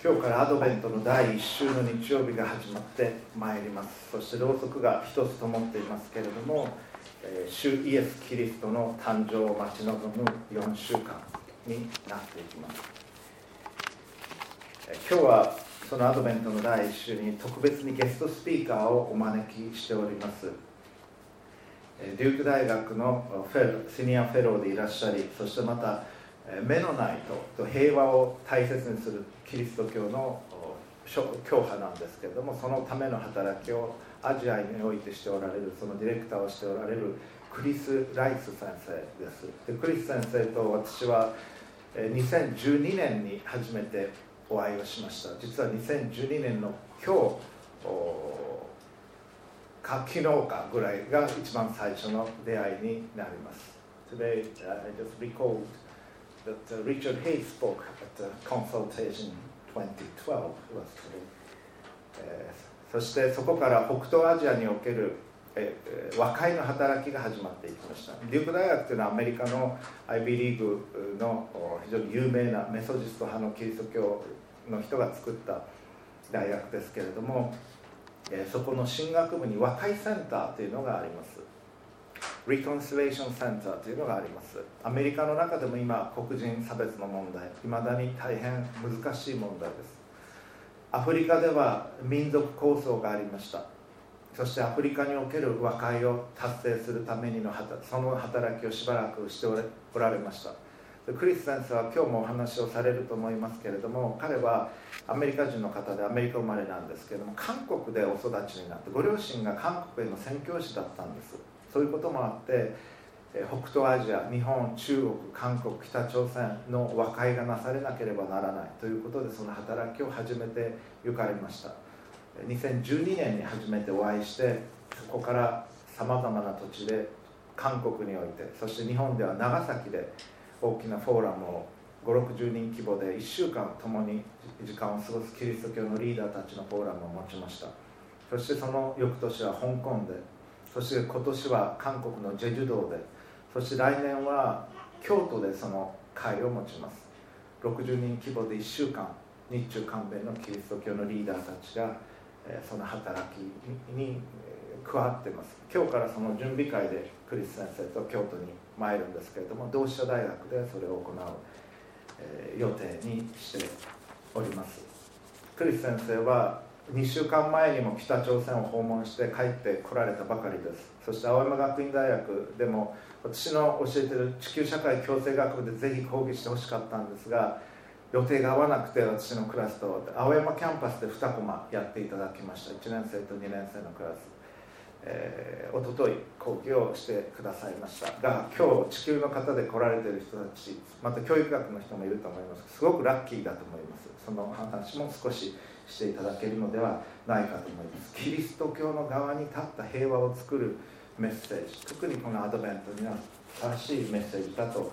今日からアドベントの第1週の日曜日が始まってまいります。そしてろうそくが一つ灯っていますけれども、えー主イエス・キリストの誕生を待ち望む4週間になっていきます。え今日はそのアドベントの第1週に特別にゲストスピーカーをお招きしております。デューク大学のフェロシニアフェローでいらっしゃりそしてまたえーメノナイトと平和を大切にするキリスト教の教派なんですけれどもそのための働きをアジアにおいてしておられるそのディレクターをしておられるクリス・ライス先生です。でクリス先生と私は2012年に初めてお会いをしました。実は2012年の今日か昨日かぐらいが一番最初の出会いになります。Today uh, I just recalled that uh, Richard Hayes spoke at the consultation 2012 was to えーそしてそこから北東アジアにおける、え和解の働きが始まっていきました。デューク大学というのはアメリカの IB リーグの非常に有名なメソジスト派のキリスト教の人が作った大学ですけれども、えそこの進学部に和解センターというのがあります。Reconciliation Center というのがあります。アメリカの中でも今黒人差別の問題いまだに大変難しい問題です。アフリカでは民族構想がありました。そしてアフリカにおける和解を達成するためにのその働きをしばらくしておられました。クリス先生は今日もお話をされると思いますけれども彼はアメリカ人の方でアメリカ生まれなんですけれども韓国でお育ちになってご両親が韓国への宣教師だったんです。そういうこともあって北東アジア日本中国韓国北朝鮮の和解がなされなければならないということでその働きを始めて行かれました。2012年に初めてお会いしてそこからさまざまな土地で韓国においてそして日本では長崎で大きなフォーラムを560人規模で1週間共に時間を過ごすキリスト教のリーダーたちのフォーラムを持ちました。そしてその翌年は香港でそして今年は韓国のジェジュ道でそして来年は京都でその会を持ちます。60人規模で1週間日中韓米のキリスト教のリーダーたちが、その働きに加わってます。今日からその準備会でクリス先生と京都に参るんですけれども同志社大学でそれを行う、予定にしております。クリス先生は2週間前にも北朝鮮を訪問して帰ってこられたばかりです。そして青山学院大学でも私の教えてる地球社会共生学部でぜひ講義してほしかったんですが予定が合わなくて私のクラスと青山キャンパスで2コマやっていただきました。1年生と2年生のクラス、えー、おととい講義をしてくださいました。が今日地球の方で来られてる人たちまた教育学の人もいると思います。すごくラッキーだと思います。その話も少ししていただけるのではないかと思います。キリスト教の側に立った平和を作るメッセージ特にこのアドベントには正しいメッセージだと、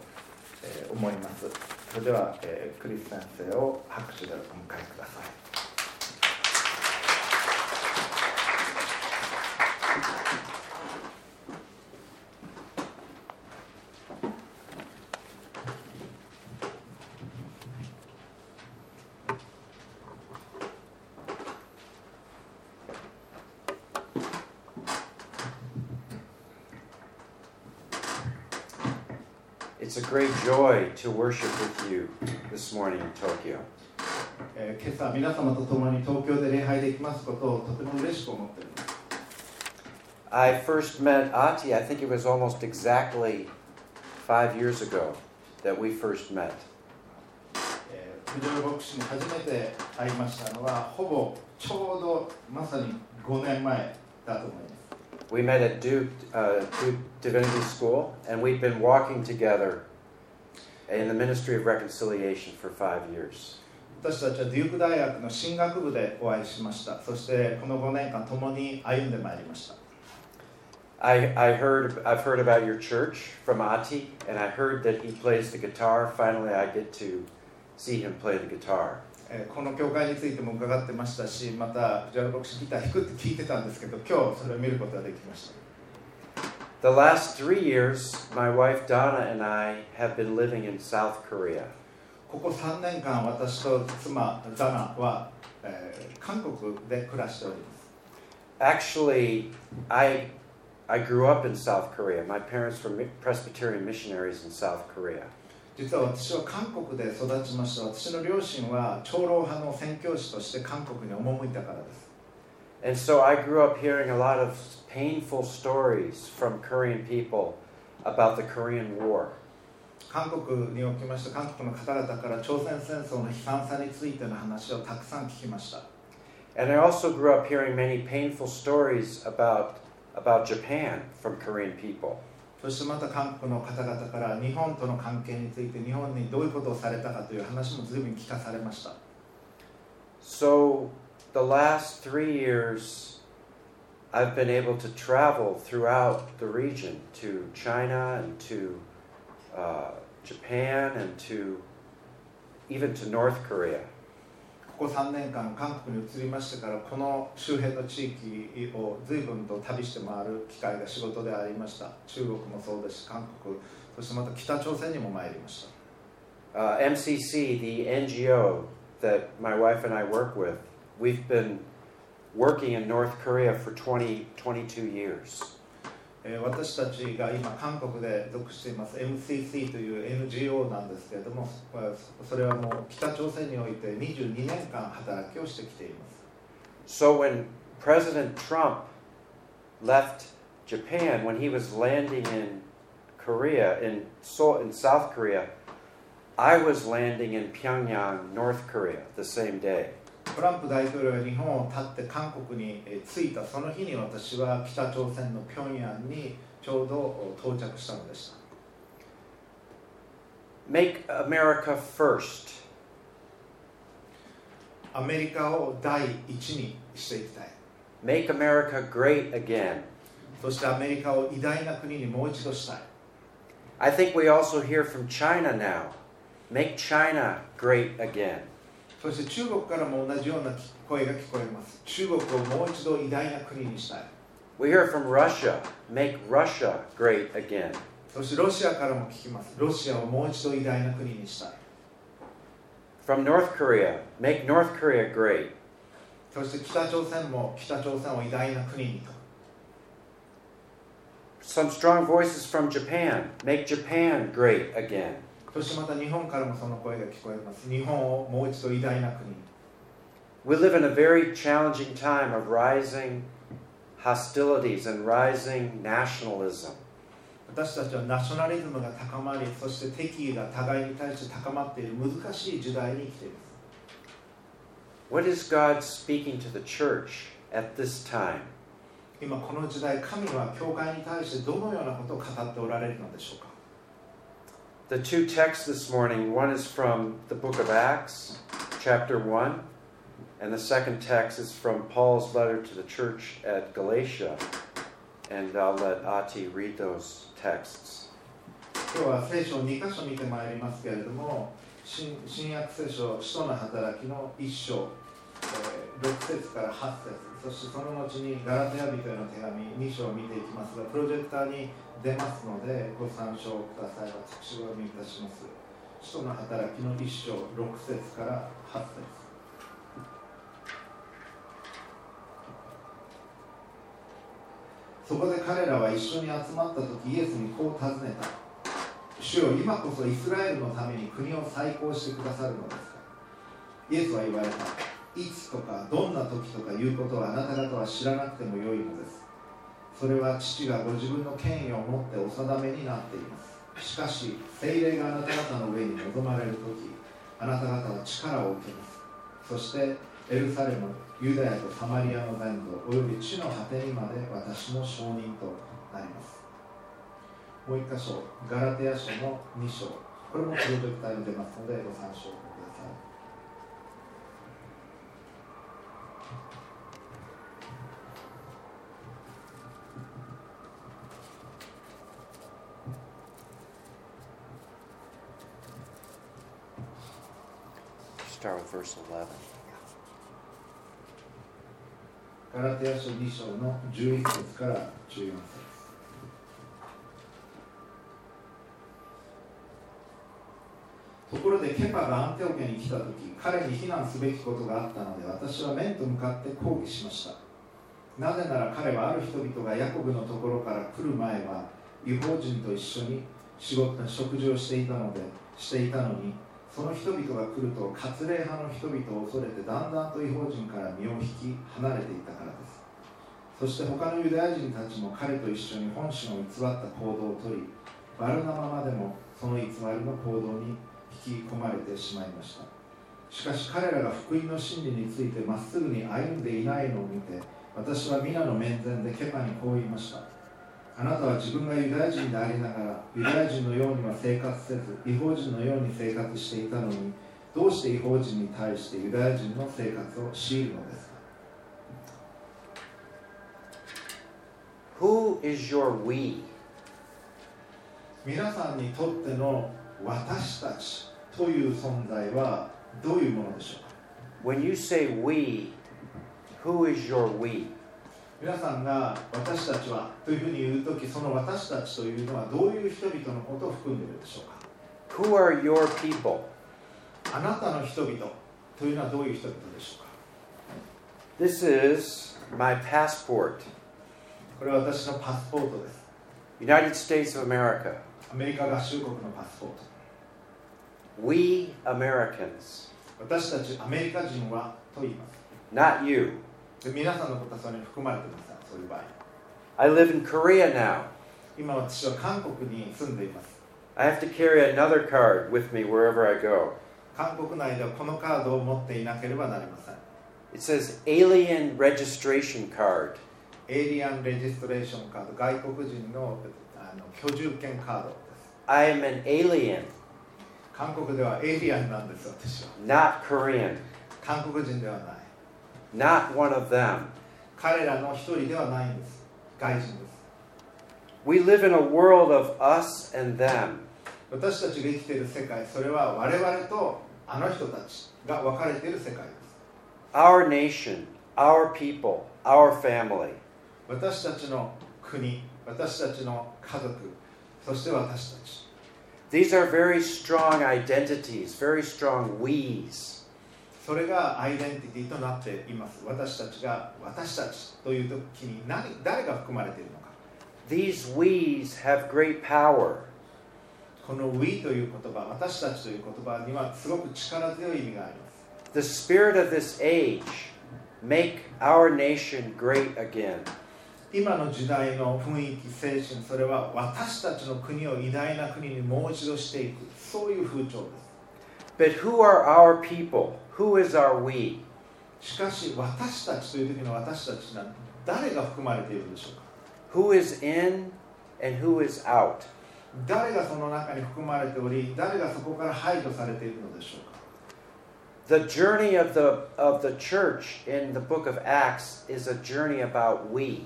え思います。それでは、えークリス先生を拍手でお迎えください。to worship with you this morning in Tokyo. えー今朝皆様と共に東京で礼拝できますことをとても嬉しく思っています I first met Ati, I think it was almost exactly five years ago that we first met. えー藤原牧師に初めて会いましたのはほぼちょうどまさに5年前だと思います We met at Duke, uh, Duke Divinity School, and we've been walking together in the ministry of reconciliation for five years. 私たちはデューク大学の進学部でお会いしました。そしてこの5年間共に歩んでまいりました。I, I heard, I've heard about your church from Ati, and I heard that he plays the guitar. Finally, I get to see him play the guitar. この教会についても伺ってましたし、また、藤原牧師ギター弾くって聞いてたんですけど、今日それを見ることができました。The last three years, my wife Donna and I have been living in South Korea. ここ3年間私と妻ダナは、えー韓国で暮らしております Actually, I I grew up in South Korea. My parents were mi- Presbyterian missionaries in South Korea. 実は私は韓国で育ちました私の両親は長老派の宣教師として韓国に赴いたからです And so I grew up hearing a lot of painful stories from Korean people about the Korean War. 韓国におきまして韓国の方々から朝鮮戦争の悲惨さについての話をたくさん聞きました And I also grew up hearing many painful stories about about Japan from Korean people. そしてまた韓国の方々から日本との関係について日本にどういうことをされたかという話も随分聞かされました So the last 3 years I've been able to travel throughout the region to China and to uh, Japan and to even to North Korea. ここ3年間韓国に移りましてからこの周辺の地域を随分と旅して回る機会が仕事でありました中国もそうですし韓国そしてまた北朝鮮にも参りました Uh, MCC, the NGO that my wife and I work with, we've been working in North Korea for 20, 22 years. えー私たちが今韓国で属しています MCC という NGO なんですけれどもまあそれはもう北朝鮮において22年間働きをしてきています So when President Trump left Japan, when he was landing in Korea, in Seoul, in South Korea, I was landing in Pyongyang, North Korea, the same day. トランプ大統領が日本を立って韓国にえー着いたその日に私は北朝鮮の平壌にちょうど到着したのでした Make America first. アメリカを第一にしていきたい Make America great again. そしてアメリカを偉大な国にもう一度したい I think we also hear from China now. Make China great again. そして中国からも同じような声が聞こえます中国をもう一度偉大な国にしたい We hear from Russia. Make Russia great again. そしてロシアからも聞きますロシアをもう一度偉大な国にしたい From North Korea. Make North Korea great. そして北朝鮮も北朝鮮を偉大な国にと Some strong voices from Japan. Make Japan great again. そしてまた日本からもその声が聞こえます日本をもう一度偉大な国に We live in a very challenging time of rising hostilities and rising nationalism. 私たちはナショナリズムが高まりそして敵意が互いに対して高まっている難しい時代に生きています What is God speaking to the church at this time? 今この時代神は教会に対してどのようなことを語っておられるのでしょうか？The two texts this morning one is from the book of Acts, chapter 1, and the second text is from Paul's letter to the church at Galatia. And I'll let Ati read those texts. 今日は聖書を2箇所見てまいりますけれども新新約聖書使徒の働きの1章、えー 6節から8節そしてその後にガラテヤ人への手紙2章を見ていきますがプロジェクターに出ますのでご参照ください。私がお読みいたします。使徒の働きの1章6節から8節。そこで彼らは一緒に集まった時イエスにこう尋ねた。主よ今こそイスラエルのために国を再興してくださるのですか。イエスは言われた。いつとかどんな時とかいうことはあなた方は知らなくてもよいのです。それは父がご自分の権威を持ってお定めになっています。しかし聖霊があなた方の上に臨まれる時あなた方は力を受けます。そしてエルサレムユダヤとサマリアの全土および地の果てにまで私の証人となります。もう一箇所ガラテヤ書の2章。これもプロジェクターに出ますのでご参照ください Start with verse 11. ガラテヤ書2章の11節から14節ところでケパがアンテオケに来た時彼に非難すべきことがあったので私は面と向かって抗議しましたなぜなら彼はある人々がヤコブのところから来る前は違法人と一緒に仕事食事をしていたのでしていたのにその人々が来ると割礼派の人々を恐れてだんだんと違法人から身を引き離れていったからです。そして他のユダヤ人たちも彼と一緒に本心を偽った行動をとりバルナマまでもその偽りの行動に引き込まれてしまいました。しかし彼らが福音の真理についてまっすぐに歩んでいないのを見て私は皆の面前でケパにこう言いました。あなたは自分がユダヤ人でありながらユダヤ人のようには生活せず違法人のように生活していたのにどうして違法人に対してユダヤ人の生活を強いるのですか？Who is your we? 皆さんにとっての私たちという存在はどういうものでしょうか？When you say we, who is your we? 皆さんが私たちはというふうに言うときその私たちというのはどういう人々のことを含んでいるでしょうか？Who are your people? あなたの人々というのはどういう人々でしょうか？This is my passport. これは私のパスポートです United States of America. アメリカ合衆国のパスポート We Americans, 私たちアメリカ人はと言います not you. で皆さんのことはそれに含まれていませんそういう場合。I live in Korea now. 今私は韓国に住んでいます。I have to carry another card with me wherever I go. 韓国内ではこのカードを持っていなければなりません。It says alien registration card. エイリアンレジストレーションカード外国人のあの居住権カードです。I am an alien, 韓国ではエイリアンなんです私は。Not Korean, 韓国人ではない not one of them. 彼らの一人ではないんです外人です We live in a world of us and them. 私たちが生きている世界それは我々とあの人たちが分かれている世界です Our nation, our people, our family. 私たちの国私たちの家族そして私たち These are very strong identities, very strong we's. それがアイデンティティとなっています私たちが私たちという時に何誰が含まれているのか These we's have great power. この We という言葉私たちという言葉にはすごく力強い意味があります The spirit of this age make our nation great again. 今の時代の雰囲気精神それは私たちの国を偉大な国にもう一度していくそういう風潮で But who are our people? Who is our we? すしかし私たちという時の私たちは誰が含まれているでしょうか？Who is in and who is out? 誰がその中に含まれており誰がそこから排除されているのでしょうか？The journey of the of the church in the book of Acts is a journey about we.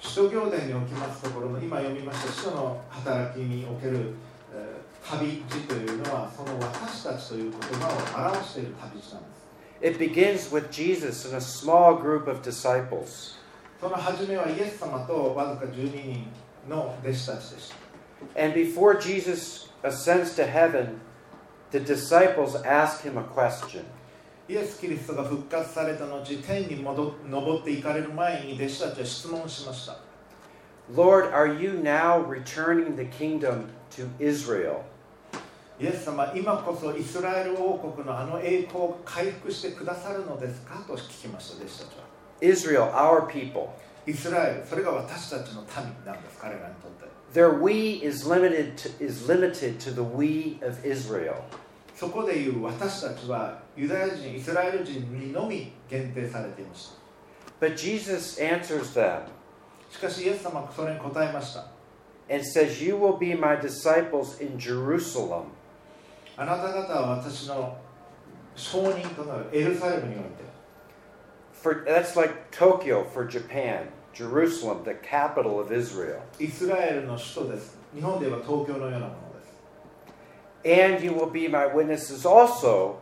使徒行伝におきますところの今読みました使徒の働きにおける、えー 旅路というのはその私たちという言葉を表している旅路なんです It begins with Jesus and a small group of disciples. その初めはイエス様とわずか12人の弟子たちでした And before Jesus ascends to heaven, the disciples ask him a question. イエス・キリストが復活された後天に戻登っていかれる前に弟子たちは質問しました Lord, are you now returning the kingdom to Israel? イエス様今こそイスラエル王国のあの栄光を回復してくださるのですかと聞きました弟子たちは Israel, our people. イスラエルそれが私たちの民なんです彼らにとって Their we is limited to, is limited to the we of Israel. そこでいう私たちはユダヤ人イスラエル人にのみ限定されていました But Jesus answers them しかしイエス様はそれに答えました and says, You will be my disciples in Jerusalem, あなた方は私の証人となるエルサレムにおいて for that's like Tokyo for Japan, Jerusalem, the capital of Israel. イスラエルの首都です日本では東京のようなものです And you will be my witnesses also.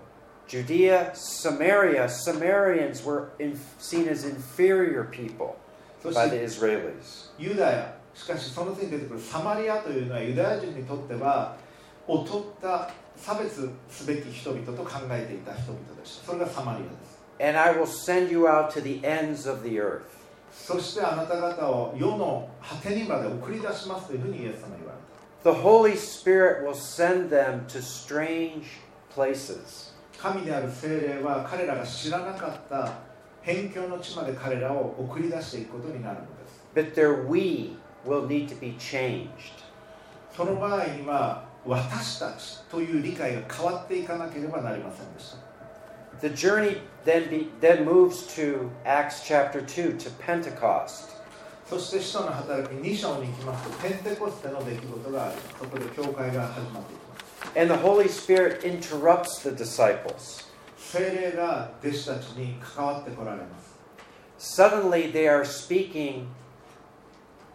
Judea, Samaria. Samaritans were in, seen as inferior people そし by the て Israelis. ユダヤしかしその次に出てくるサマリアというのはユダヤ人にとっては 劣った差別すべき人々と考えていた人々でしたそれがサマリアです And I will send you out to the ends of the earth. そしてあなた方を世の果てにまで送り出しますというふうにイエス様は言われ The Holy Spirit will send them to strange places. た神である精霊は彼らが知らなかった辺境の地まで彼らを送り出していくことになるのです But their we will need to be changed. その場合には私たちという理解が変わっていかなければなりませんでした The journey then, be, then moves to Acts chapter 2 to Pentecost. そして使徒の働き2章に行きますとペンテコステの出来事がありそこで教会が始まっていきます And the Holy Spirit interrupts the disciples. 精霊が弟子たちに関わってこられます Suddenly they are speaking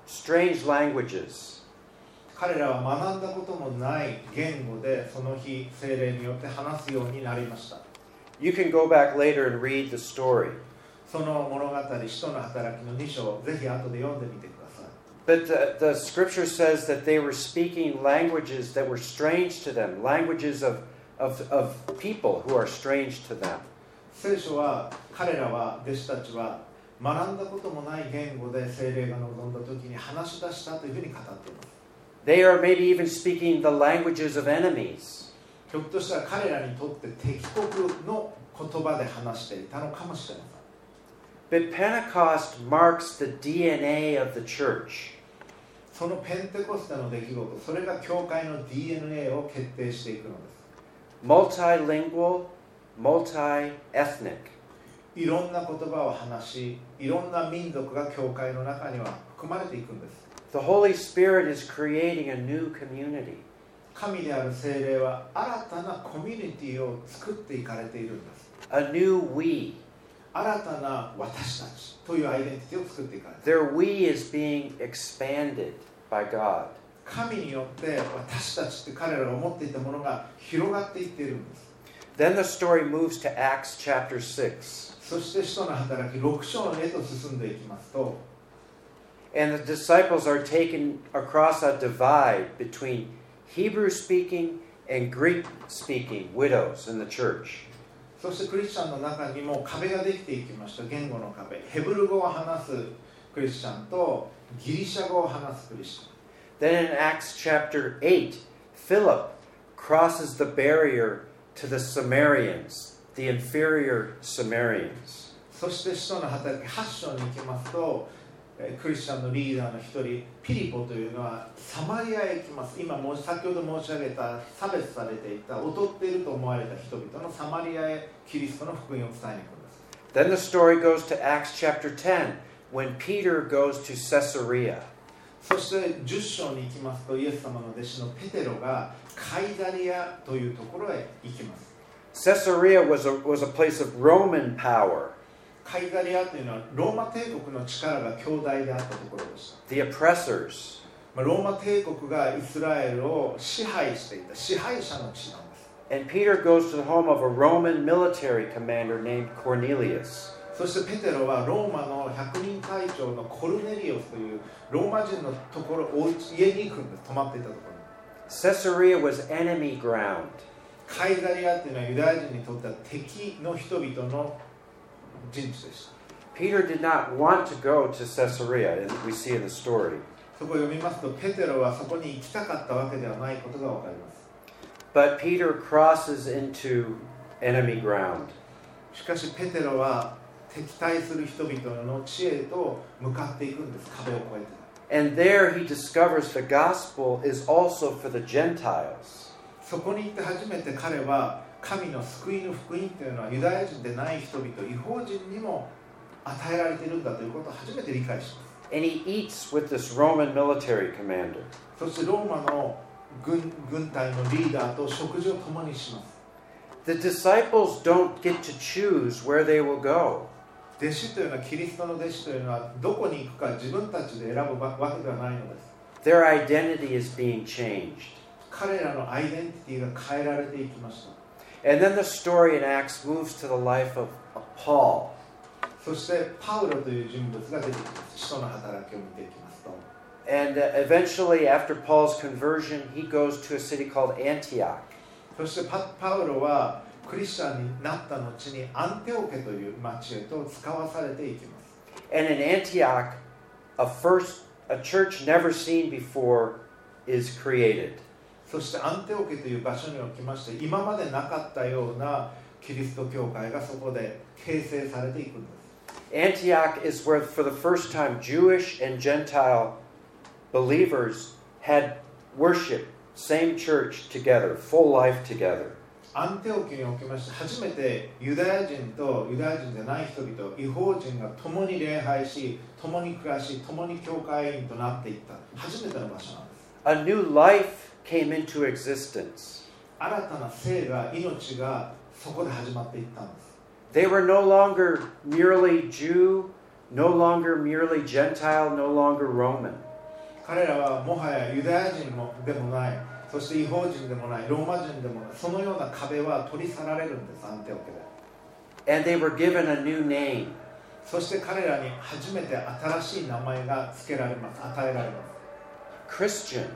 strange languages. 彼らは学んだこともない言語でその日精霊によって話すようになりました You can go back later and read the story. その物語使徒の働きの2章ぜひ後で読んでみてください But the, the scripture says that they were speaking languages that were strange to them, languages of, of, of people who are strange to them. 聖書は彼らは弟子たちは学んだこともない言語で精霊が望んだ時に話し出したというふうに語っています They are maybe even speaking the languages of enemies. ひょっとしたら彼らにとって敵国の言葉で話していたのかもしれません But Pentecost marks the DNA of the church. そのペンテコステの出来事それが教会の DNA を決定していくのです Multilingual, multi ethnic. いろんな言葉を話しいろんな民族が教会の中には含まれていくんです The Holy Spirit is creating a new community. 神である精霊は新たなコミュニティを作っていかれているんです A new we. 新たな私たちというアイデンティティを作っていかれて Their we is being expanded by God. 神によって私たちって彼らが思っていたものが広がっていっているんです Then the story moves to Acts chapter 6. そして使徒の働き6章へと進んでいきますと And the disciples are taken across a divide between Hebrew speaking and Greek speaking widows in the church. そしてクリスチャンの中にも壁ができていきました言語の壁ヘブル語を話すクリスチャンとギリシャ語を話すクリスチャン Then in Acts chapter 8, Philip crosses the barrier to the Samaritans, the inferior Samaritans. そして使徒の働き8章に行きますとえー クリスチャンのリーダーの一人ピリポというのはサマリアへ行きます今もう先ほど申し上げた差別されていた劣っていると思われた人々のサマリアへキリストの福音を伝えに行くんです Then the story goes to Acts chapter 10 when Peter goes to Caesarea. そして10章に行きますとイエス様の弟子のペテロがカイザリアというところへ行きます Caesarea was a, was a place of Roman power. カイザリアというのはローマ帝国の力が強大であったところでした The oppressors. まあローマ帝国がイスラエルを支配していた支配者の地なんです And Peter goes to the home of a Roman military commander named Cornelius. そしてペテロはローマの百人隊長のコルネリオスというローマ人のところお家家に行くんです泊まっていたところに Caesarea was enemy ground. カイザリアというのはユダヤ人にとっては敵の人々の 陣地でした Peter did not want to go to Caesarea, as we see in the story. そこを読みますとペテロはそこに行きたかったわけではないことがわかります But Peter crosses into enemy ground. しかしペテロは敵対する人々の地へと向かっていくんです壁を越えて And there he discovers the gospel is also for the Gentiles. そこに行って初めて彼は 神の救いの福音というのはユダヤ人でない人々違法人にも与えられているんだということを初めて理解します And he eats with this Roman military commander. そしてローマの軍軍隊のリーダーと食事を共にします The disciples don't get to choose where they will go. 弟子というのはキリストの弟子というのはどこに行くか自分たちで選ぶわけではないのです Their identity is being changed. 彼らのアイデンティティが変えられていきました And then the story in Acts moves to the life of, Paul. And uh, eventually, after Paul's conversion, he goes to a city called Antioch. And in Antioch, a first a church never seen before is created. そしてアンテオケという場所におきまして今までなかったようなキリスト教会がそこで形成されていくんです。Antioch is where, for the first time, Jewish and Gentile believers had worship, same church together, full life together. アンテオケにおきまして初めてユダヤ人とユダヤ人じゃない人々違法人が共に礼拝し共に暮らし共に教会員となっていった。初めての場所なんです。A new life came into existence. 新たな生が命がそこで始まっていったんです They were no longer merely Jew, no longer merely Gentile, no longer Roman. 彼らはもはやユダヤ人もでもないそして違法人でもないローマ人でもないそのような壁は取り去られるんですアンテオケで And they were given a new name そして彼らに初めて新しい名前が付けられます与えられます Christian.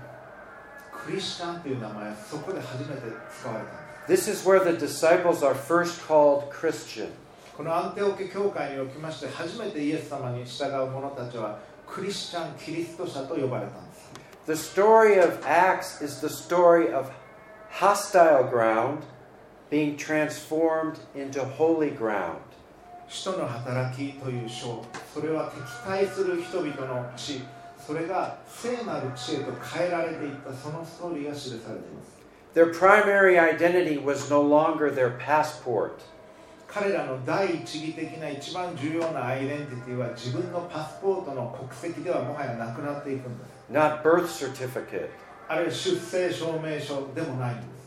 クリスチャンという名前はそこで初めて使われたんです This is where the disciples are first called Christian. このアンテオケ教会におきまして初めてイエス様に従う者たちはクリスチャンキリスト者と呼ばれたんです The story of Acts is the story of hostile ground being transformed into holy ground. 使徒の働きという章それは敵対する人々の地それが聖なる地へと変えられていったそのストーリーが記されています Their primary identity was no longer their passport. 彼らの第一義的な一番重要なアイデンティティは自分のパスポートの国籍ではもはやなくなっていくんです not birth certificate. あるいは出生証明書でもないんです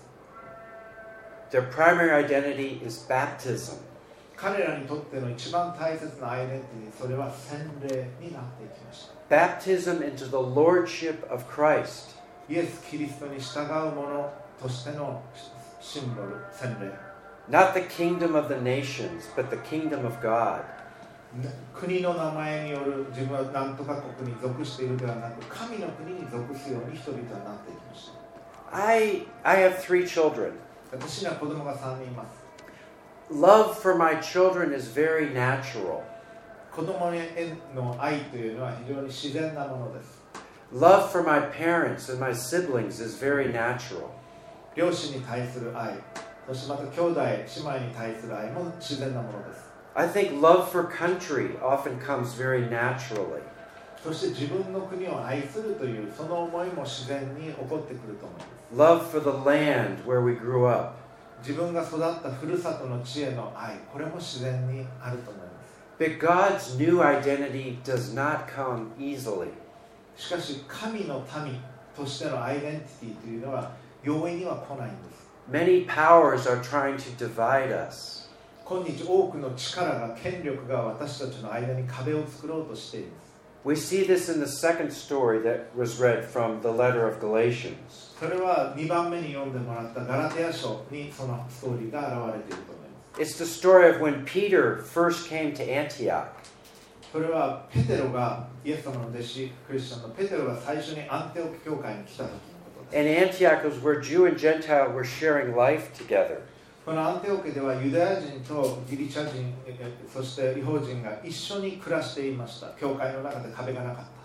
Their primary identity is baptism. 彼らにとっての一番大切なアイデンティティそれは洗礼になっていきました Baptism into the lordship of Christ. イエス・キリストに従う者としてのシンボル洗礼 Not the kingdom of the nations, but the kingdom of God. 国の名前による自分は何とか国に属しているではなく神の国に属すように人々はなっていきました I, I have three children. 私には子供が3人います Love for my children is very natural. 子供への愛というのは非常に自然なものです Love for my parents and my siblings is very natural. 両親に対する愛そしてまた兄弟姉妹に対する愛も自然なものです I think love for country often comes very naturally. そして自分の国を愛するというその思いも自然に起こってくると思います Love for the land where we grew up. 自分が育ったふるさとの地への愛これも自然にあると思います But God's new identity does not come easily. しかし神の民としてのアイデンティティというのは容易には来ないんです Many powers are trying to divide us. 今日多くの力が権力が私たちの間に壁を作ろうとしています We see this in the second story that was read from the letter of Galatians. それは2番目に読んでもらったガラテヤ書にそのストーリーが現れていると思います It's the story of when Peter first came to Antioch. それはペテロがイエス様の弟子クリスチャンのペテロが最初にアンテオキ教会に来た時のことです And Antioch was where Jew and Gentile were sharing life together. このアンテオケではユダヤ人とギリシャ人えそして違法人が一緒に暮らしていました教会の中で壁がなかった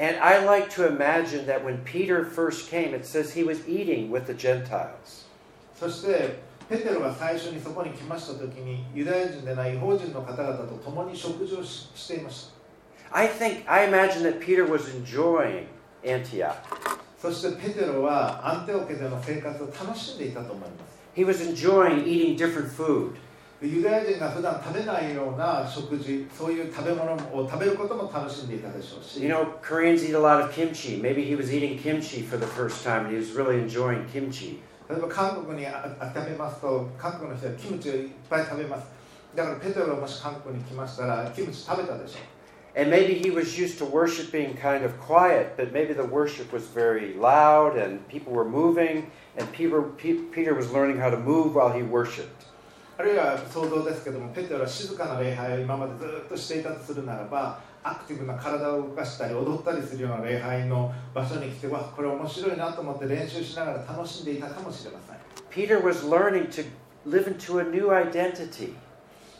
And I like to imagine that when Peter first came, it says he was eating with the Gentiles. そしてペテロが最初にそこに来ました時にユダヤ人でない違法人の方々と共に食事をししていました I think, I imagine that Peter was enjoying Antioch. そしてペテロはアンテオケでの生活を楽しんでいたと思います He was enjoying eating different food. でユダヤ人が普段食べないような食事そういう食べ物を食べることも楽しんでいたでしょうし You know, Koreans eat a lot of kimchi. Maybe he was eating kimchi for the first time and he was really enjoying kimchi. 例えば韓国にああ食べますと韓国の人はキムチをいっぱい食べますだからペテロがもし韓国に来ましたらキムチ食べたでしょう And maybe he was used to worshiping kind of quiet, but maybe the worship was very loud and people were moving, and Peter, Pe- Peter was learning how to move while he worshiped. あるいは想像ですけどもペテロは静かな礼拝を今までずっとしていたとするならばアクティブな体を動かしたり踊ったりするような礼拝の場所に来てわこれ面白いなと思って練習しながら楽しんでいたかもしれません Peter was learning to live into a new identity.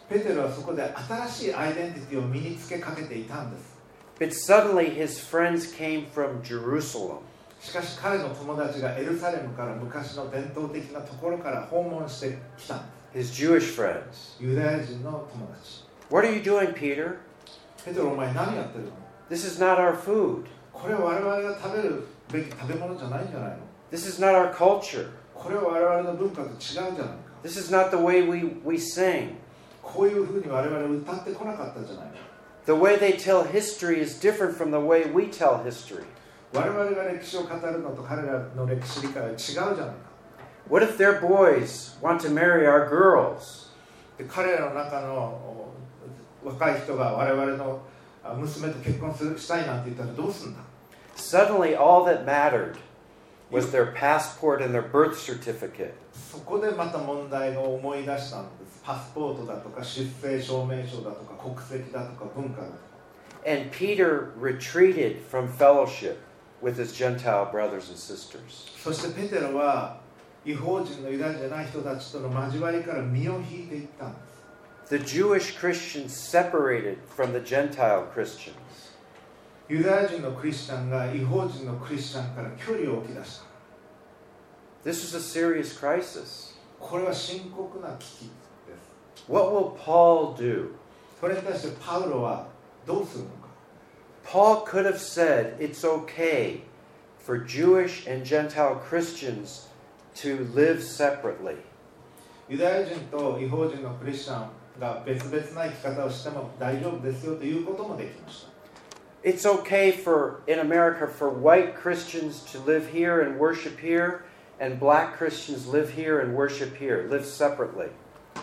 ペテロはそこで新しいアイデンティティを身につけかけていたんです But suddenly his friends came from Jerusalem. しかし彼の友達がエルサレムから昔の伝統的なところから訪問してきたんで his Jewish friends. すユダヤ人の友達 What are you doing, Peter? ペテロお前何やってるの This is not our food. これは我々が食べるべき食べ物じゃないんじゃないの This is not our culture. これは我々の文化と違うじゃないか This is not the way we, we sing. こういうふうに我々歌ってこなかったじゃないか The way they tell history is different from the way we tell history. 我々が歴史を語るのと彼らの歴史理解は違うじゃないか What if their boys want to marry our girls? で彼らの中のお若い人が我々のあ娘と結婚するしたいなんて言ったらどうすんだ Suddenly, all that mattered was their passport and their birth certificate. そこでまた問題を思い出したんですパスポートだとか出生証明書だとか国籍だとか文化だとか And Peter retreated from fellowship with his Gentile brothers and sisters. そしてペテロは違法人のユダヤ人じゃない人たちとの交わりから身を引いていったんです The Jewish Christians separated from the Gentile Christians. ユダヤ人のクリスチャンが違法人のクリスチャンから距離を置き出した This was a serious crisis. これは深刻な危機です What will Paul do? それに対してパウロはどうするのか Paul could have said it's okay for Jewish and Gentile Christians to live separately. ユダヤ人と違法人のクリスチャンが別々な生き方をしても大丈夫ですよということもできました It's okay for in America for white Christians to live here and worship here and black Christians live here and worship here, live separately.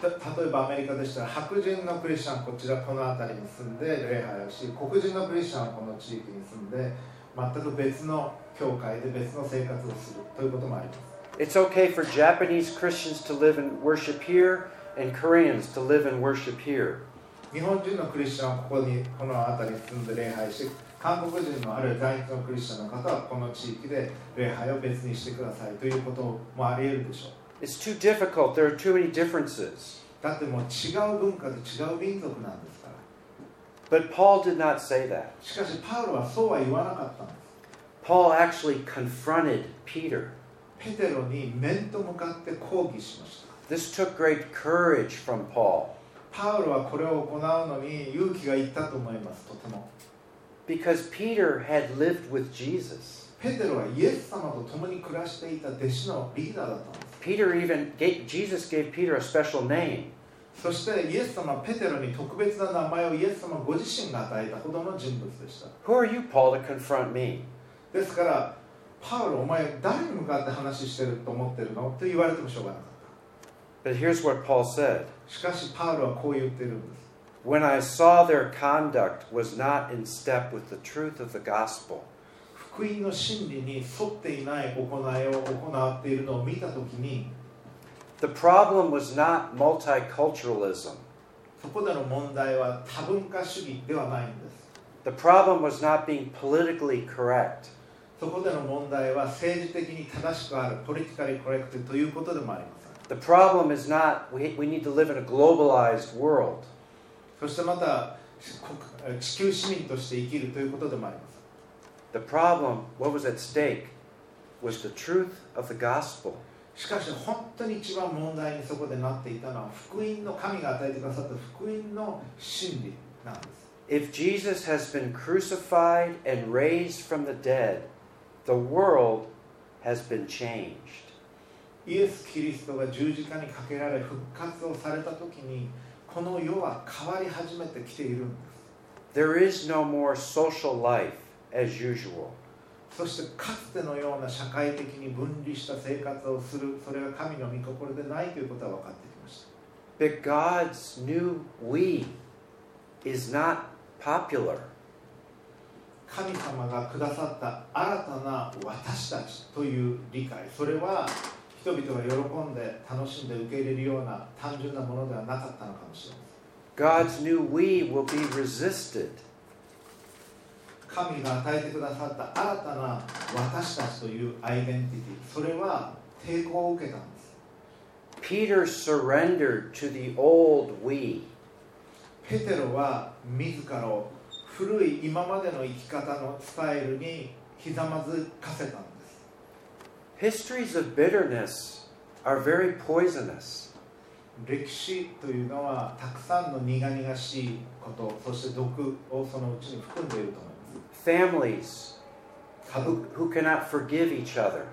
た例えばアメリカでしたら白人のクリスチャンこちらこの辺りに住んで礼拝をし黒人のクリスチャンはこの地域に住んで全く別の教会で別の生活をするということもあります It's okay for Japanese Christians to live and worship here and Koreans to live and worship here. 日本人のクリスチャンはここにこの辺りに住んで礼拝して韓国人のあるいは在日のクリスチャンの方はこの地域で礼拝を別にしてくださいということもあり得るでしょう It's too difficult. There are too many differences. だってもう違う文化で違う民族なんですから But Paul did not say that. しかしパウロはそうは言わなかったんです Paul actually confronted Peter. ペテロに面と向かって抗議しました This took great courage from Paul パウロはこれを行うのに勇気がいったと思いますとても because Peter had lived with Jesus. ペテロはイエス様と共に暮らしていた弟子のリーダーだったんです Peter even gave, Jesus gave Peter a special name. そしてイエス様はペテロに特別な名前をイエス様ご自身が与えたほどの人物でした Who are you, Paul, to confront me? ですからパウロお前誰に向かって話してると思ってるの？と言われてもしょうがなかっ But here's what Paul said たしかしパウロはこう言ってるんです When I saw their conduct was not in step with the truth of the gospel, 福音の真理に沿っていない行いを行っているのを見たときに the problem was not multiculturalism. そこでの問題は多文化主義ではないんです The problem was not being politically correct. そこでの問題は政治的に正しくあるポリティカリコレクトということでもありません The problem is not we, we need to live in a globalized world. そしてまた国地球市民として生きるということでもあります The problem, what was at stake, was the truth of the gospel. しかし本当に一番問題にそこでなっていたのは福音の神が与えてくださった福音の真理なんです If Jesus has been crucified and raised from the dead, the world has been changed. イエス・キリストが十字架にかけられ復活をされた時にこの世は変わり始めてきているんです There is no more social life as usual. そしてかつてのような社会的に分離した生活をするそれが神の御心でないということは分かってきました But God's new we is not popular. 神様がくださった新たな私たちという理解それは人々が喜んで楽しんで受け入れるような単純なものではなかったのかもしれません God's new we will be resisted. 神が与えてくださった新たな私たちというアイデンティティそれは抵抗を受けたんです Peter surrendered to the old we. ペテロは自らを古い今までの生き方のスタイルにひざまずかせたん Histories of bitterness are very poisonous. 歴史というのはたくさんの苦々しいことそして毒をそのうちに含んでいると思います Families 家 who, 族 who cannot forgive each other.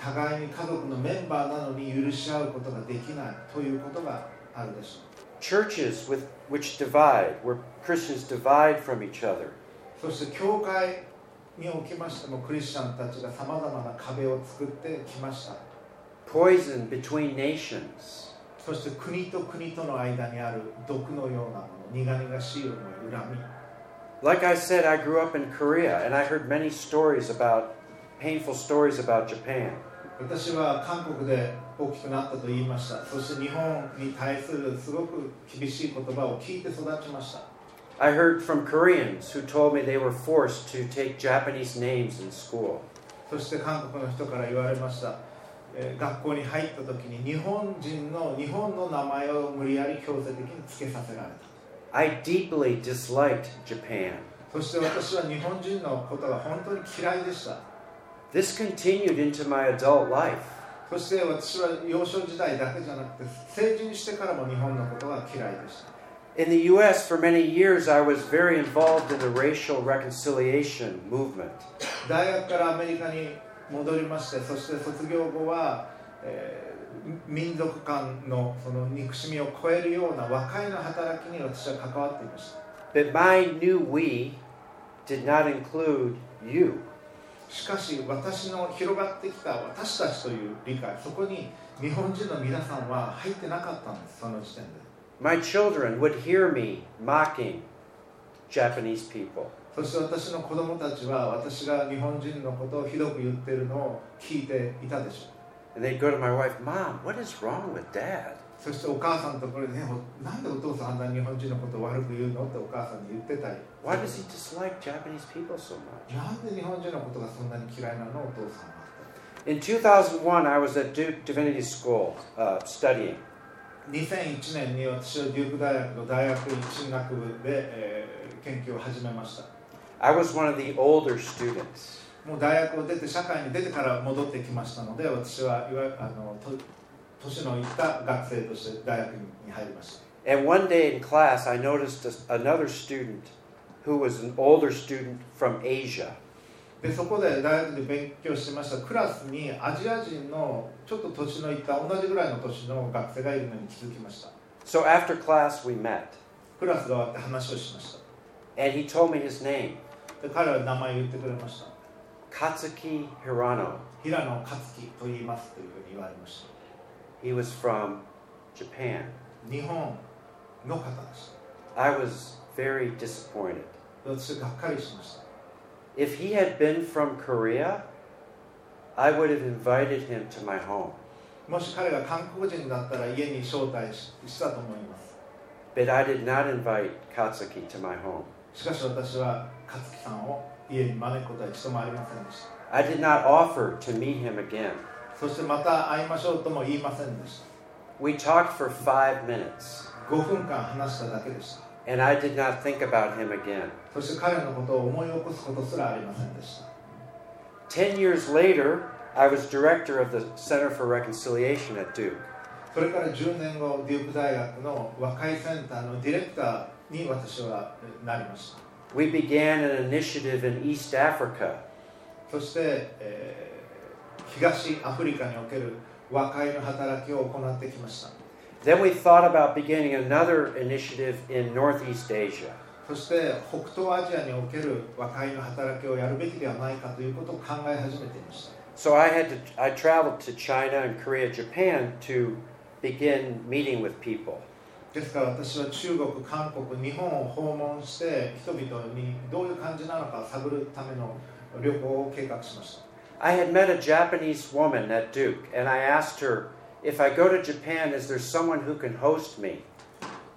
互いに家族のメンバーなのに許し合うことができないということがあるでしょう Churches with, which divide, where Christians divide from each other. そして教会 におきましてもクリスチャンたちがさまざまな壁を作ってきました Poison between nations. そして国と国との間にある毒のようなもの苦々しい思い恨み Like I said, I grew up in Korea and I heard many stories about, painful stories about Japan. 私は韓国で大きくなったと言いましたそして日本に対するすごく厳しい言葉を聞いて育ちました I heard from Koreans who told me they were forced to take Japanese names in school. そして韓国の人から言われました、えー学校に入った時に日本人の日本の名前を無理やり強制的につけさせられた I deeply disliked Japan. そして私は日本人のことが本当に嫌いでした This continued into my adult life. そして私は幼少時代だけじゃなくて成人してからも日本のことが嫌いでした In the U.S., for many years, I was very involved in the racial reconciliation movement. 大学からアメリカに戻りましてそして卒業後は、えー民族間のその憎しみを超えるような和解の働きに私は関わっていました But my new we did not include you. しかし私の広がってきた私たちという理解そこに日本人の皆さんは入ってなかったんですその時点で My children would hear me mocking Japanese people. そして私の子供たちは私が日本人のことをひどく言ってるのを聞いていたでしょう And they'd go to my wife, Mom, what is wrong with dad? そしてお母さんのところでねおなんでお父さんあんな日本人のことを悪く言うのってお母さんに言ってたり Why does he dislike Japanese people so much? なんで日本人のことがそんなに嫌いなのお父さんは In 2001, I was at Duke Divinity School uh, studying. 2001年に私はデューク大学の大学進学部で、えー研究を始めました I was one of the older students. もう大学を出て社会に出てから戻ってきましたので私はいわゆるあのと年のいった学生として大学に入りました And one day in class, I noticed another student who was an older student from Asia. でそこで大学で勉強してましたクラスにアジア人のちょっと年のいった同じぐらいの年の学生がいるのに気づきました So after class, we met. クラスが終わって話をしました And he told me his name で彼は名前を言ってくれました Katsuki Hirano. 平野克樹と言いますというふうに言われました He was from Japan. 日本の方でし I was very disappointed. た私がっかりしました If he had been from Korea, I would have invited him to my home. もし彼が韓国人だったら家に招待ししたと思います But I did not invite Katsuki to my home. しかし私は勝木さんを家に招くことは一度もありませんでした I did not offer to meet him again. そしてまた会いましょうとも言いませんでした We talked for five minutes, 5分間話しただけでした and I did not think about him again. そして彼のことを思い起こすことすらありませんでした Ten years later, I was director of the Center for Reconciliation at Duke. それから10年後デューク大学の和解センターのディレクターに私はなりました We began an initiative in East Africa そして、えー東アフリカにおける和解の働きを行ってきました Then we thought about beginning another initiative in Northeast Asia. そして北東アジアにおける和解の働きをやるべきではないかということを考え始めていました So I had to I traveled to China and Korea, Japan to begin meeting with people. ですから私は中国、韓国、日本を訪問して人々にどういう感じなのか探るための旅行を計画しました I had met a Japanese woman at Duke and I asked her, if I go to Japan, is there someone who can host me?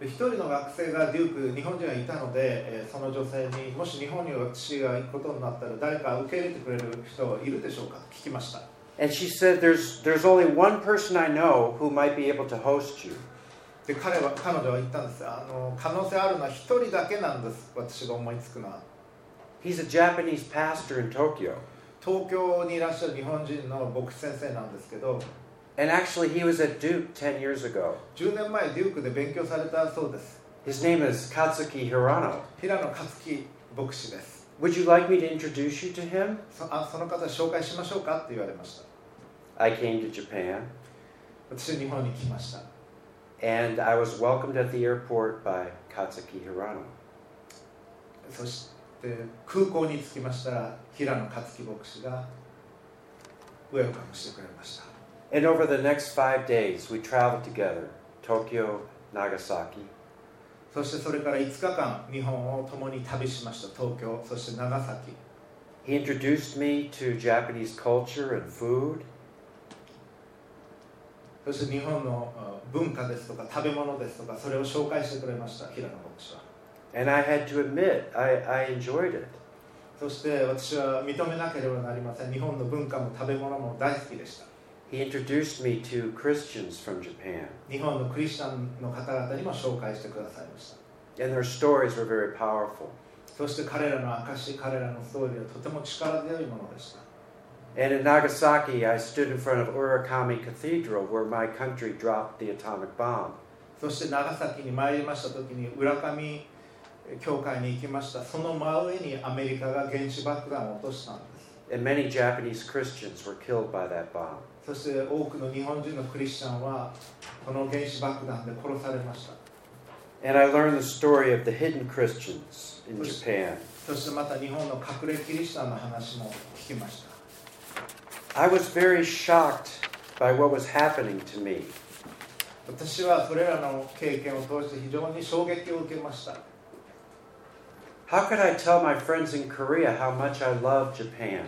で一人の学生がデューク日本人がいたので、えーその女性にもし日本に私が行くことになったら誰か受け入れてくれる人いるでしょうか？と聞きました。And she said, there's, there's only one person I know who might be able to host you. で彼は彼女は言ったんですあの可能性あるのは一人だけなんです。私が思いつくのは。He's a Japanese pastor in Tokyo. 東京にいらっしゃる日本人の牧師先生なんですけど And actually, he was at Duke 10 years ago. 10年前デュークで勉強されたそうです His name is Katsuki Hirano. 平野克樹牧師です Would you like me to introduce you to him? そあその方紹介しましょうかって言われました I came to Japan 私日本に来ました and I was welcomed at the airport by Katsuki Hirano. そして空港に着きましたら平野克樹牧師がウェルカムしてくれました And over the next five days, we traveled together Tokyo, Nagasaki. そしてそれから5日間日本を共に旅しました東京そして長崎 He introduced me to Japanese culture and food. そして日本のあ文化ですとか食べ物ですとかそれを紹介してくれました平野牧師は And I had to admit, I, I enjoyed it. そして私は認めなければなりません日本の文化も食べ物も大好きでした He introduced me to Christians from Japan, 日本のクリスチャンの方々にも紹介してくださいました and their stories were very powerful. そして彼らの証彼らのストーリーはとても力強いものでした And in Nagasaki, I stood in front of Urakami Cathedral, where my country dropped the atomic bomb. そして長崎に参りました時に浦上教会に行きましたその真上にアメリカが原子爆弾を落としたんです And many Japanese Christians were killed by that bomb. そして多くの日本人のクリスチャンはこの原子爆弾で殺されました And I learned the story of the hidden Christians in Japan. そしてまた日本の隠れキリシタンの話も聞きました I was very shocked by what was happening to me. 私はそれらの経験を通して非常に衝撃を受けました How could I tell my friends in Korea how much I love Japan?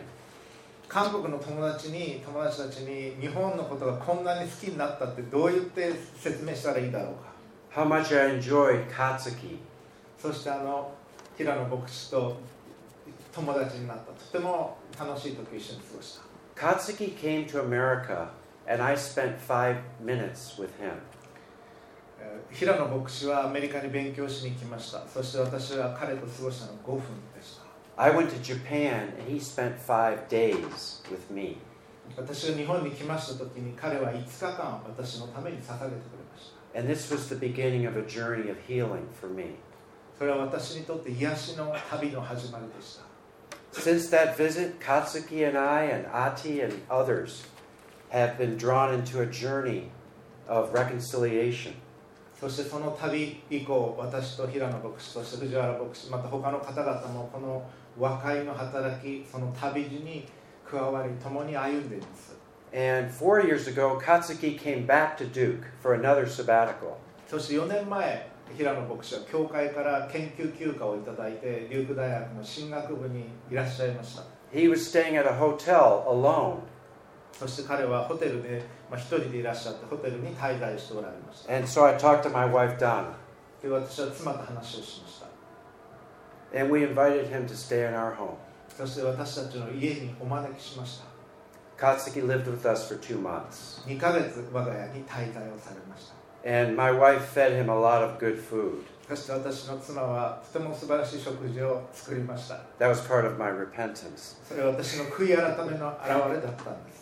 韓国の友達に友達たちに日本のことがこんなに好きになったってどう言って説明したらいいだろうか How much I enjoyed Katsuki? そしてあの平野牧師と友達になったとても楽しい時を一緒に過ごした Katsuki came to America, and I spent five minutes with him. えー平野牧師はアメリカに勉強しに来ましたそして私は彼と過ごしたの5分でした I went to Japan, and he spent five days with me. 私が日本に来ました時に彼は5日間私のために捧げてくれました And this was the beginning of a journey of healing for me. それは私にとって癒しの旅の始まりでした Since that visit, Katsuki and I, and Ati and others, have been drawn into a journey of reconciliation. そしてその旅以降私と平野牧師そして藤原牧師また他の方々もこの和解の働きその旅路に加わり共に歩んでいます And four years ago, Katsuki came back to Duke for another sabbatical. そして4年前平野牧師は教会から研究休暇をいただいてデューク大学の進学部にいらっしゃいました He was staying at a hotel alone. そして彼はホテルで、まあ、一人でいらっしゃってホテルに滞在しておられました And so I talked to my wife, Donna, で私は妻と話をしました and we invited him to stay in our home. そして私たちの家にお招きしました Katsuki lived with us for two months. 2ヶ月我が家に滞在をされました And my wife fed him a lot of good food. そして私の妻はとても素晴らしい食事を作りました That was part of my repentance. それは私の悔い改めの表れだったんです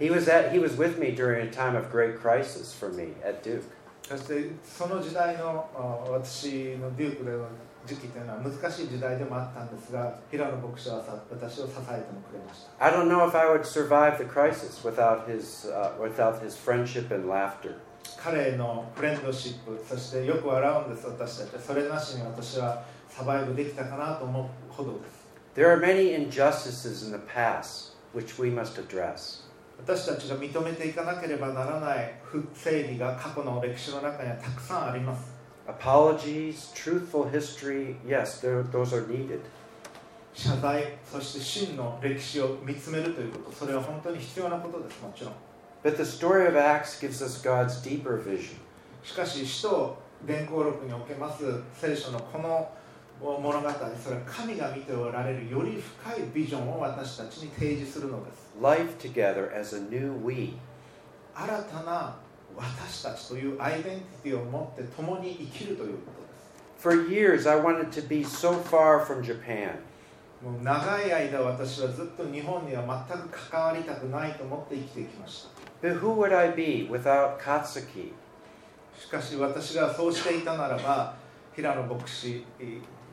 He was at he was with me during a time of great crisis for me at Duke. そしてその時代のあ私のデュークでの時期というのは難しい時代でもあったんですが平野牧師はさ私を支えてもくれました I don't know if I would survive the crisis without his uh, without his friendship and laughter. 彼のフレンドシップそしてよく笑うんです私たちそれなしに私はサバイブできたかなと思うほどです There are many injustices in the past which we must address. 私たちが認めていかなければならない不正義が過去の歴史の中にはたくさんあります Apologies, truthful history, yes, those are needed. 謝罪そして真の歴史を見つめるということそれは本当に必要なことですもちろん But the story of Acts gives us God's deeper vision. しかし使徒伝行録におけます聖書のこの物語それは神が見ておられるより深いビジョンを私たちに提示するのです Life together as a new we. 新たな私たちというアイデンティティを持って共に生きるということです For years, I wanted to be so far from Japan. もう長い間私はずっと日本には全く関わりたくないと思って生きてきました But who would I be without Katsuki? しかし私がそうしていたならば平野牧師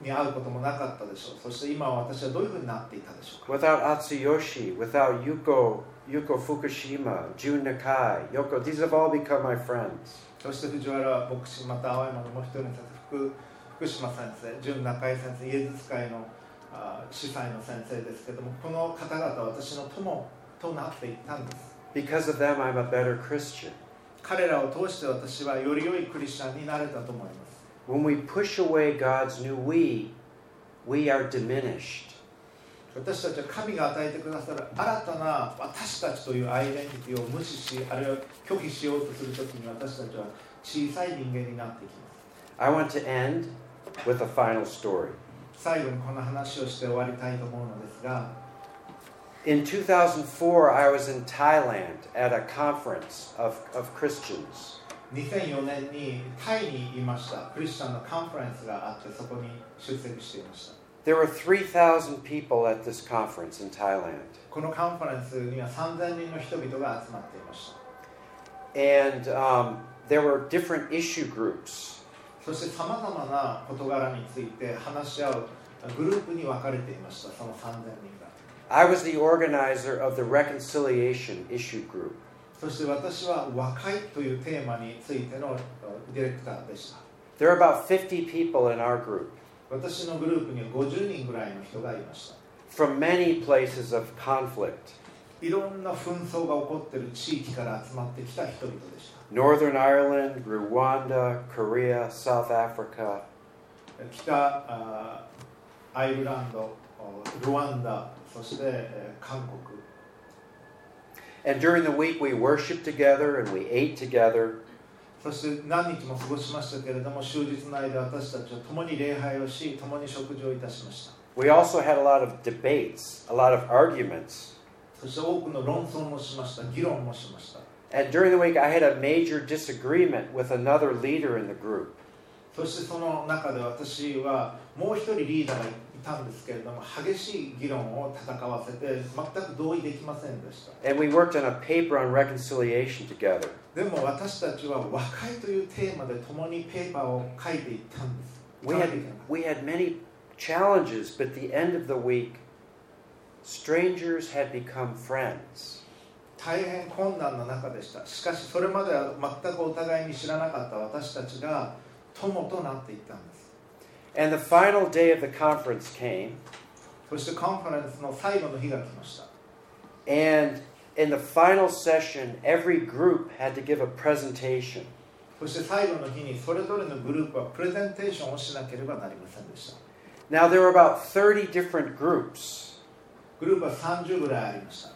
に会うこともなかったでしょうそして今私はどういうふうになっていたでしょうか Without Atsuyoshi, without Yuko, Yuko Fukushima, Jun Nakai, Yoko, these have all become my friends. そして藤原牧師また青山のもう一人の先生福福島先生純中井先生イエズス会のあ司祭の先生ですけどもこの方々は私の友となっていったんです Because of them, I'm a better Christian. 彼らを通して私はより良いクリスチャンになれたと思います When we push away God's new we, we are diminished. 私たちは神が与えてくださる新たな私たちというアイデンティティを無視しあるいは拒否しようとするときに私たちは小さい人間になっていきます I want to end with a final story. 最後にこの話をして終わりたいと思うのですが In 2004, I was in Thailand at a conference of, of Christians. 2004年にタイにいましたクリスチャンのカンファレンスがあってそこに出席していました There were 3,000 people at this conference in Thailand. このカンファレンスには3000人の人々が集まっていました And um, there were different issue groups. そしてさまざまな事柄について話し合うグループに分かれていましたその3000人が I was the organizer of the reconciliation issue group. そして私は和解というテーマについてのディレクターでした。There are about 50 people in our group. 私のグループには50人ぐらいの人がいました。From many places of conflict. いろんな紛争が起こっている地域から集まってきた人々でした。Northern Ireland, Rwanda, Korea, South Africa. 北あアイルランドルワンダそしてえー韓国 And during the week, we worshiped together and we ate together. そして何日も過ごしましたけれども終日の間私たちは共に礼拝をし共に食事をいたしました We also had a lot of debates, a lot of arguments. そして多くの論争もしました議論もしました And during the week, I had a major disagreement with another leader in the group. そしてその中で私はもう一人リーダーがい たんですけれども激しい議論を戦わせて全く同意できませんでした。And we worked on a paper on reconciliation together. でも私たちは和解というテーマで共にペーパーを書いていったんです。We had, we had many challenges, but the end of the week, strangers had become friends. た大変困難な中でした。しかしそれまでは全くお互いに知らなかった私たちが友となっていったんです And the final day of the conference came, そしてカンファレンスの最後の日が来ました and in the final session, every group had to give a presentation. そして最後の日にそれぞれのグループはプレゼンテーションをしなければなりませんでした Now, there were about 30 different groups, グループは30ぐらいありました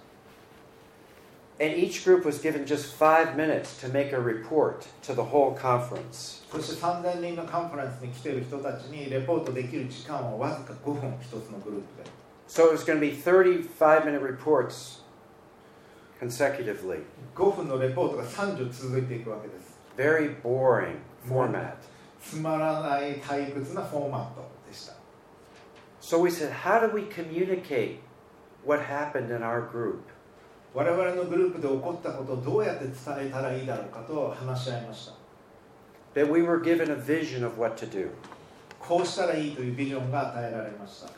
and each group was given just five minutes to make a report to the whole conference. そして3000人のカンファレンスに来ている人たちにレポートできる時間はわずか5分一つのグループで So it was going to be 35 minute reports consecutively. 5分のレポートが30続いていくわけです Very boring format. つまらない退屈なフォーマットでした So we said, how do we communicate what happened in our group? 我々のグループで起こったことをどうやって伝えたらいいだろうかと話し合いました。That we were given a vision of what to do. こうしたらいいというビジョンが与えられました。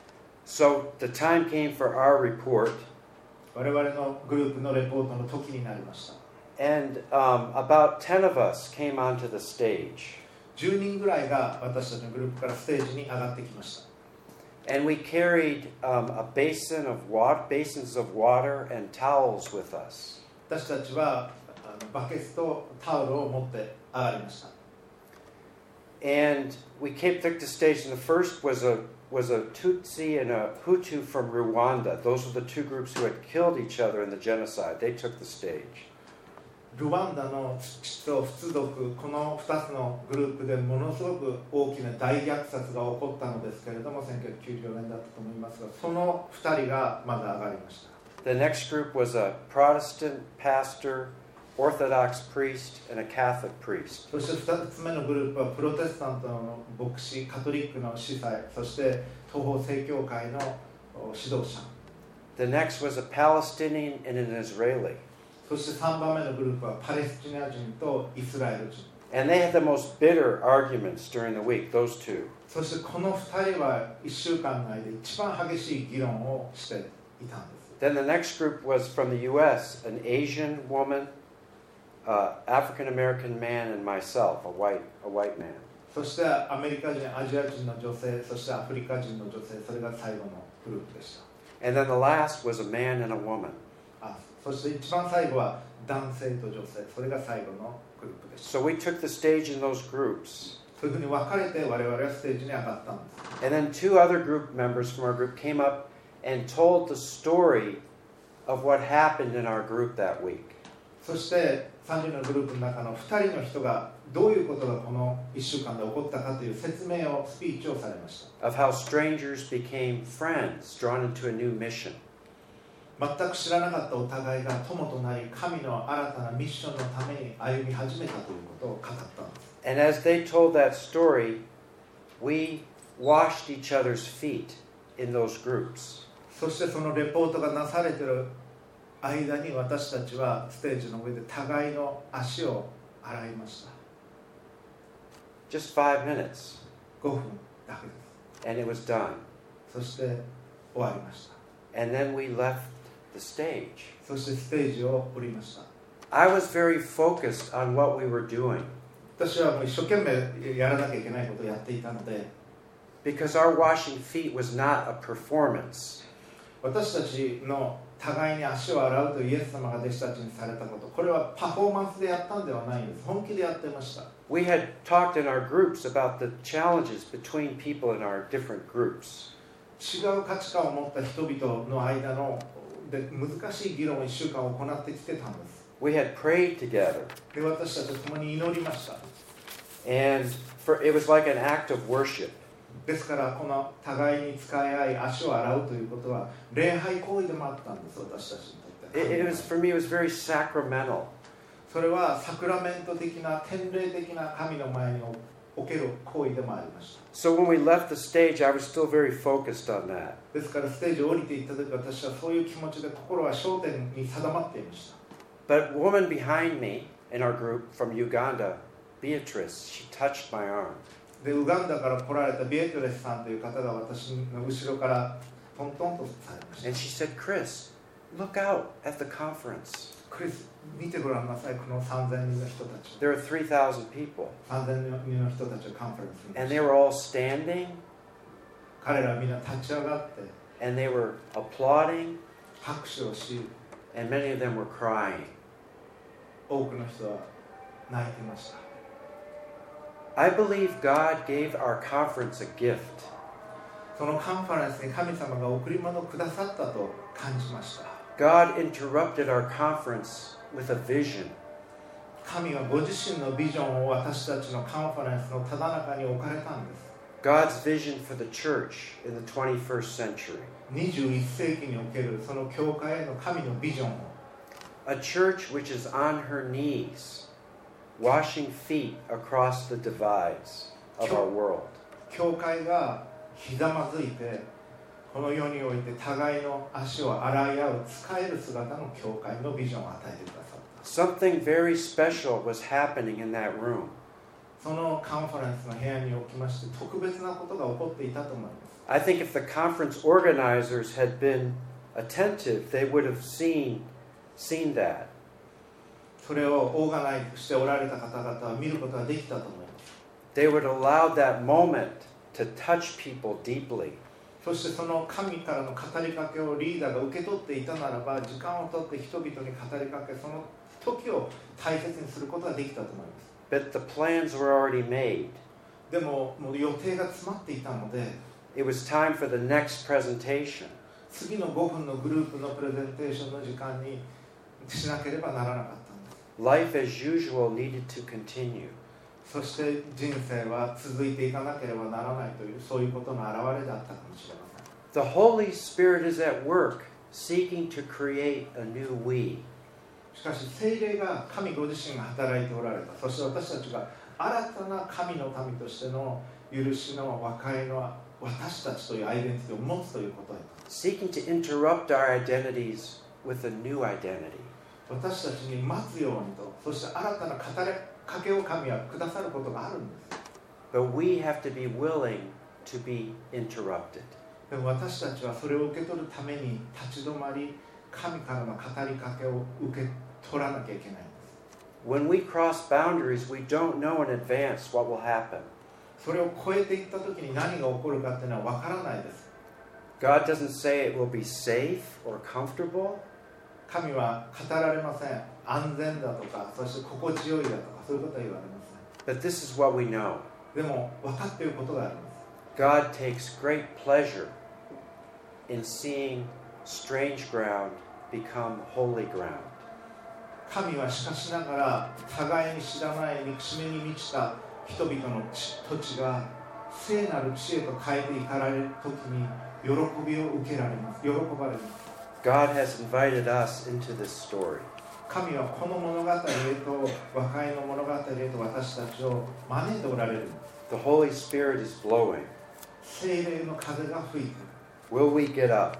So the time came for our report, 我々のグループのレポートの時になりました。And um, about 10 of us came onto the stage. 10人ぐらいが私たちのグループからステージに上がってきました And we carried um, a basin of water, basins of water and towels with us. 私たちはあのバケツとタオルを持って上がりました And we came took the stage, and the first was a was a Tutsi and a Hutu from Rwanda. Those were the two groups who had killed each other in the genocide. They took the stage. ルワンダの父と仏族この2つのグループでものすごく大きな大虐殺が起こったのですけれども1994年だったと思いますがその2人がまず上がりました The next group was a Protestant pastor, Orthodox priest, and a Catholic priest. そして2つ目のグループはプロテスタントの牧師カトリックの司祭そして東方正教会のお指導者 The next was a Palestinian and an Israeli. そして3番目のグループはパレスチナ人とイスラエル人 And they had the most bitter arguments during the week, those two. そしてこの2人は1週間の間一番激しい議論をしていたんです Then the next group was from the U.S. an Asian woman, uh, African American man, and myself, a white, a white man. そしてアメリカ人アジア人の女性そしてアフリカ人の女性それが最後のグループでした And then the last was a man and a woman. あそして一番最後は男性と女性それが最後のグループでした So we took the stage in those groups. そういうふうに分かれて我々はステージに上がったんです And then two other group members from our group came up and told the story of what happened in our group that week. そして3人のグループの中の2人の人がどういうことがこの1週間で起こったかという説明をスピーチをされました Of how strangers became friends, drawn into a new mission. 全く知らなかったお互いが友となり神の新たなミッションのために歩み始めたということを語ったんです And as they told that story, we washed each other's feet in those groups. そしてそのレポートがなされている間に私たちはステージの上で互いの足を洗いました Just five minutes, 5分だけで and it was done. すそして終わりました And then we left the stage. そしてステージを降りました I was very focused on what we were doing 私はもう一生懸命やらなきゃいけないことをやっていたので because our washing feet was not a performance. 私たちの互いに足を洗うというイエス様が弟子たちにされたことこれはパフォーマンスでやったんではないんです本気でやってました We had talked in our groups about the challenges between people in our different groups. 違う価値観を持った人々の間の で難しい議論を1週間行ってきてたんです We had prayed together, で私たちと共に祈りました and for, it was like an act of worship. ですからこの互いに使い合い足を洗うということは礼拝行為でもあったんです私たちにとって It, it was for me. It was very sacramental. それはサクラメント的な典礼的な神の前に おける行為でもありました So when we left the stage, I was still very focused on that. ですからステージを降りていった時私はそういう気持ちで心は焦点に定まっていました But a woman behind me in our group from Uganda, Beatrice, she touched my arm. でウガンダから来られたビエトレスさんという方が私の後ろからトントンとされました And she said, Chris, look out at the conference. 見てごらんなさいこの3000人の人たち There are 3,000 people. 3000人の人たちがカンファレンス And し they た were all standing 彼らはみんな立ち上がって and they were applauding, 拍手をし and many of them were crying. 多くの人は泣いていました I believe God gave our conference a gift. そのカンファレンスに神様が贈り物をくださったと感じました God interrupted our conference with a vision. 神はご自身のビジョンを私たちのカンファレンスのただ中に置かれたんです God's vision for the church in the 21st century. 21世紀におけるその教会への神のビジョンを A church which is on her knees, washing feet across the divides of our world. 教会がひざまずいて この世において互いの足を洗い合う使える姿の教会のビジョンを与えてくださった Something very special was happening in that room. そのカンファレンスの部屋におきまして特別なことが起こっていたと思います I think if the conference organizers had been attentive, they would have seen seen that. それをオーガナイズしておられた方々は見ることができたと思います They would allow that moment to touch people deeply. そしてその神からの語りかけをリーダーが受け取っていたならば時間をとって人々に語りかけその時を大切にすることができたと思います But the plans were already made. でももう予定が詰まっていたので It was time for the next presentation. 次の5分のグループのプレゼンテーションの時間にしなければならなかったんです life as usual needed to continue. そして人生は続いていかなければならないというそういうことの表れだったかもしれません The Holy Spirit is at work seeking to create a new we. しかし聖霊が神ご自身が働いておられたそして私たちが新たな神の民としての許しの和解の私たちというアイデンティティを持つということだ seeking to interrupt our identities with a new identity. 私たちに待つようにとそして新たな語れかけを神はくださることがあるんです But we have to be willing to be interrupted. でも私たちはそれを受け取るために立ち止まり神からの語りかけを受け取らなきゃいけないんです When we cross boundaries, we don't know in advance what will happen. それを超えていった時に何が起こるかっていうのは分からないです God doesn't say it will be safe or comfortable. 神は語られません安全だとかそして心地よいだとかそういうことは言われま But this is what we know でも分かっていることがあります God takes great pleasure in seeing strange ground become holy ground. 神はしかしながら互いに知らない憎しみに満ちた人々の地土地が聖なる地へと変えていかれる時に喜びを受けられます喜ばれます God has invited us into this story. 神はこの物語へと和解の物語へと私たちを招いておられる。The Holy Spirit is blowing. 聖霊の風が吹いて。Will we get up?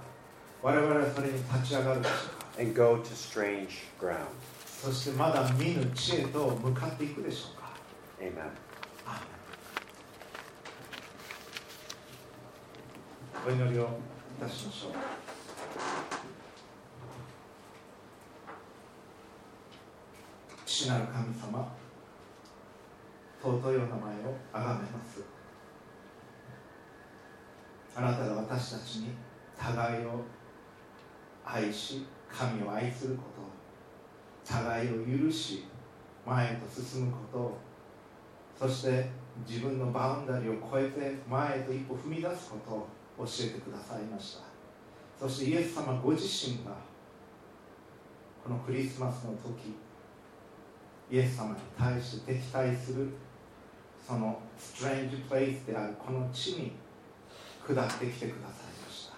我々はそれに立ち上がるでしょうか。And go to strange ground? そしてまだ見ぬ地へと向かっていくでしょうか。Amen. お祈りをいたしましょう父なる神様尊いお名前をあがめます。あなたが私たちに互いを愛し神を愛すること互いを許し前へと進むことそして自分のバウンダリーを超えて前へと一歩踏み出すことを教えてくださいました。そしてイエス様ご自身がこのクリスマスの時イエス様に対して敵対するそのストレンジプレイスであるこの地に下ってきてくださいました。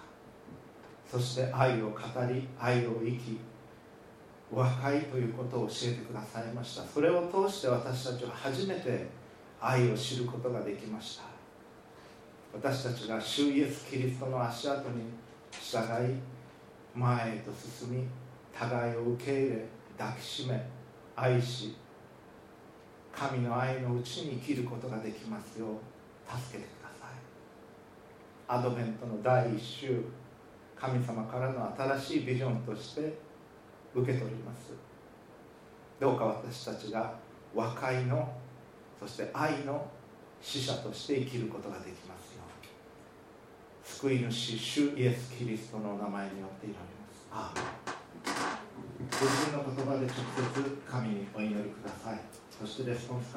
そして愛を語り愛を生き和解ということを教えてくださいました。それを通して私たちは初めて愛を知ることができました。私たちが主イエス・キリストの足跡に従い前へと進み互いを受け入れ抱きしめ愛し神の愛のうちに生きることができますよう助けてください。アドベントの第一週神様からの新しいビジョンとして受け取ります。どうか私たちが和解のそして愛の使者として生きることができますよう。救い主主イエス・キリストの名前によって祈ります。アーメン。ご自分の言葉で直接神にお祈りください。そしてレスポンス